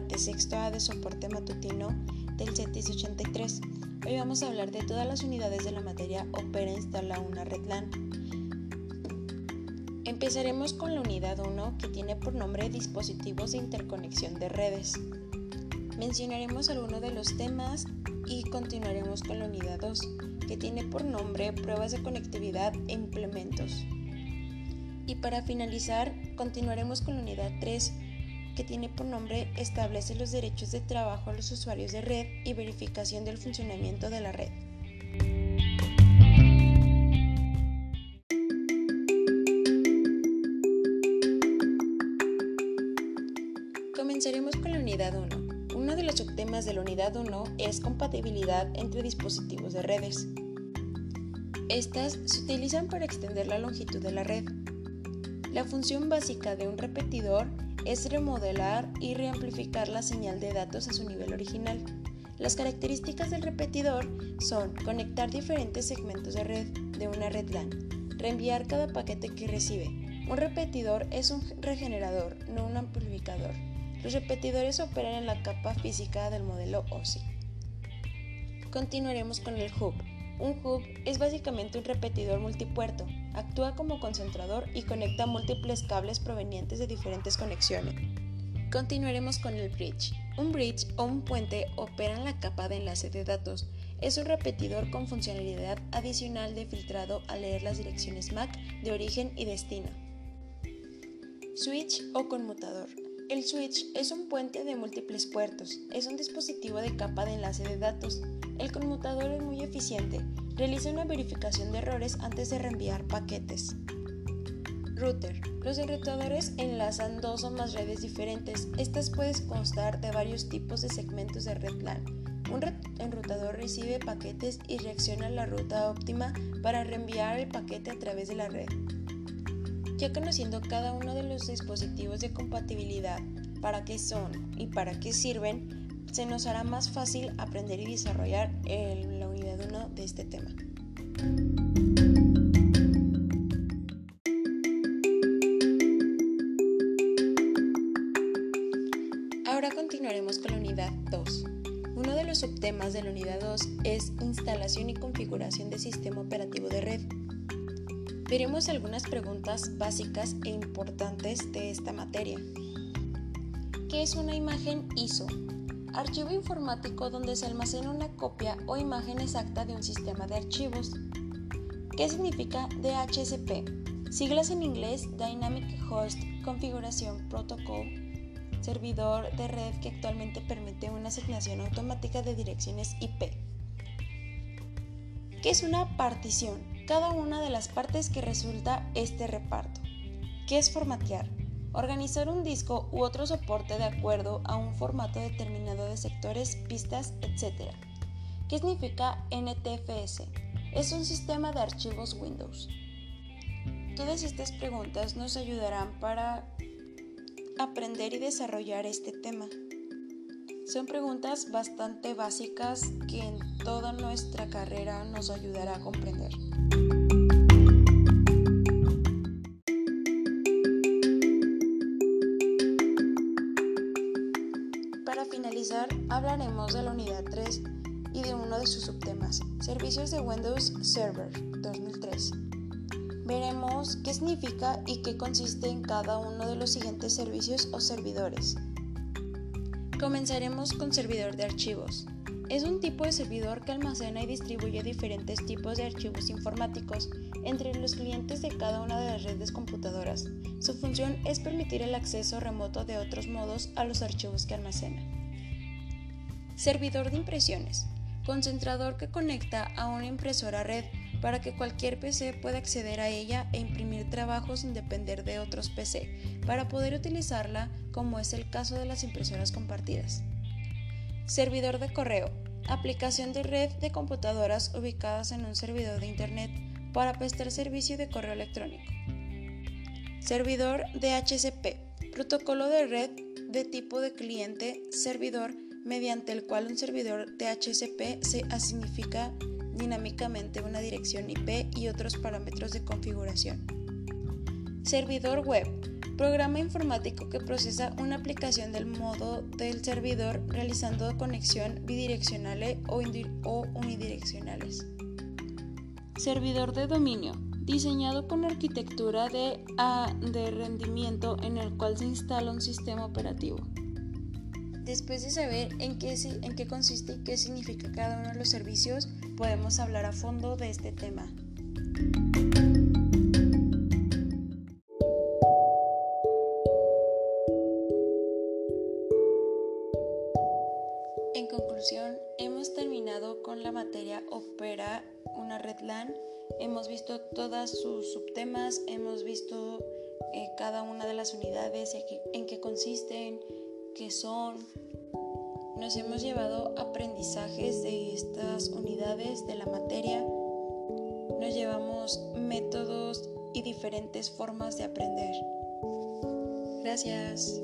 de sexto A de soporte matutino del CETIS 83. Hoy vamos a hablar de todas las unidades de la materia Opera instala una red LAN. Empezaremos con la unidad 1 que tiene por nombre dispositivos de interconexión de redes. Mencionaremos algunos de los temas y continuaremos con la unidad 2 que tiene por nombre pruebas de conectividad e implementos. Y para finalizar, continuaremos con la unidad 3, que tiene por nombre Establece los derechos de trabajo a los usuarios de red y verificación del funcionamiento de la red. Comenzaremos con la unidad 1. Uno de los subtemas de la unidad 1 es compatibilidad entre dispositivos de redes. Estas se utilizan para extender la longitud de la red, la función básica de un repetidor es remodelar y reamplificar la señal de datos a su nivel original. Las características del repetidor son conectar diferentes segmentos de red de una red LAN, reenviar cada paquete que recibe. Un repetidor es un regenerador, no un amplificador. Los repetidores operan en la capa física del modelo OSI. Continuaremos con el hub. Un hub es básicamente un repetidor multipuerto, actúa como concentrador y conecta múltiples cables provenientes de diferentes conexiones. Continuaremos con el bridge. Un bridge o un puente opera en la capa de enlace de datos. Es un repetidor con funcionalidad adicional de filtrado al leer las direcciones MAC de origen y destino. Switch o conmutador. El switch es un puente de múltiples puertos, es un dispositivo de capa de enlace de datos. El conmutador es muy eficiente, realiza una verificación de errores antes de reenviar paquetes. Router. Los enrutadores enlazan dos o más redes diferentes. Estas pueden constar de varios tipos de segmentos de red LAN. Un enrutador recibe paquetes y reacciona a la ruta óptima para reenviar el paquete a través de la red. Ya conociendo cada uno de los dispositivos de compatibilidad, para qué son y para qué sirven, se nos hará más fácil aprender y desarrollar la unidad 1 de este tema. Ahora continuaremos con la unidad 2. Uno de los subtemas de la unidad 2 es instalación y configuración de sistema operativo de red veremos algunas preguntas básicas e importantes de esta materia. ¿Qué es una imagen ISO? Archivo informático donde se almacena una copia o imagen exacta de un sistema de archivos. ¿Qué significa DHCP? Siglas en inglés Dynamic Host Configuration Protocol, servidor de red que actualmente permite una asignación automática de direcciones IP. ¿Qué es una partición? cada una de las partes que resulta este reparto. ¿Qué es formatear? Organizar un disco u otro soporte de acuerdo a un formato determinado de sectores, pistas, etc. ¿Qué significa NTFS? Es un sistema de archivos Windows. Todas estas preguntas nos ayudarán para aprender y desarrollar este tema. Son preguntas bastante básicas que en toda nuestra carrera nos ayudará a comprender. Finalizar, hablaremos de la unidad 3 y de uno de sus subtemas, Servicios de Windows Server 2003. Veremos qué significa y qué consiste en cada uno de los siguientes servicios o servidores. Comenzaremos con servidor de archivos. Es un tipo de servidor que almacena y distribuye diferentes tipos de archivos informáticos entre los clientes de cada una de las redes computadoras. Su función es permitir el acceso remoto de otros modos a los archivos que almacena. Servidor de impresiones. Concentrador que conecta a una impresora red para que cualquier PC pueda acceder a ella e imprimir trabajos sin depender de otros PC, para poder utilizarla como es el caso de las impresoras compartidas. Servidor de correo. Aplicación de red de computadoras ubicadas en un servidor de Internet para prestar servicio de correo electrónico. Servidor DHCP. Protocolo de red de tipo de cliente-servidor mediante el cual un servidor DHCP se asignifica dinámicamente una dirección IP y otros parámetros de configuración. Servidor web. programa informático que procesa una aplicación del modo del servidor realizando conexión bidireccionales o, o unidireccionales. Servidor de dominio, diseñado con arquitectura de, de rendimiento en el cual se instala un sistema operativo. Después de saber en qué, en qué consiste y qué significa cada uno de los servicios, podemos hablar a fondo de este tema. En conclusión, hemos terminado con la materia Opera, una red LAN. Hemos visto todos sus subtemas, hemos visto eh, cada una de las unidades, en qué consisten, qué son. Nos hemos llevado aprendizajes de estas unidades de la materia. Nos llevamos métodos y diferentes formas de aprender. Gracias.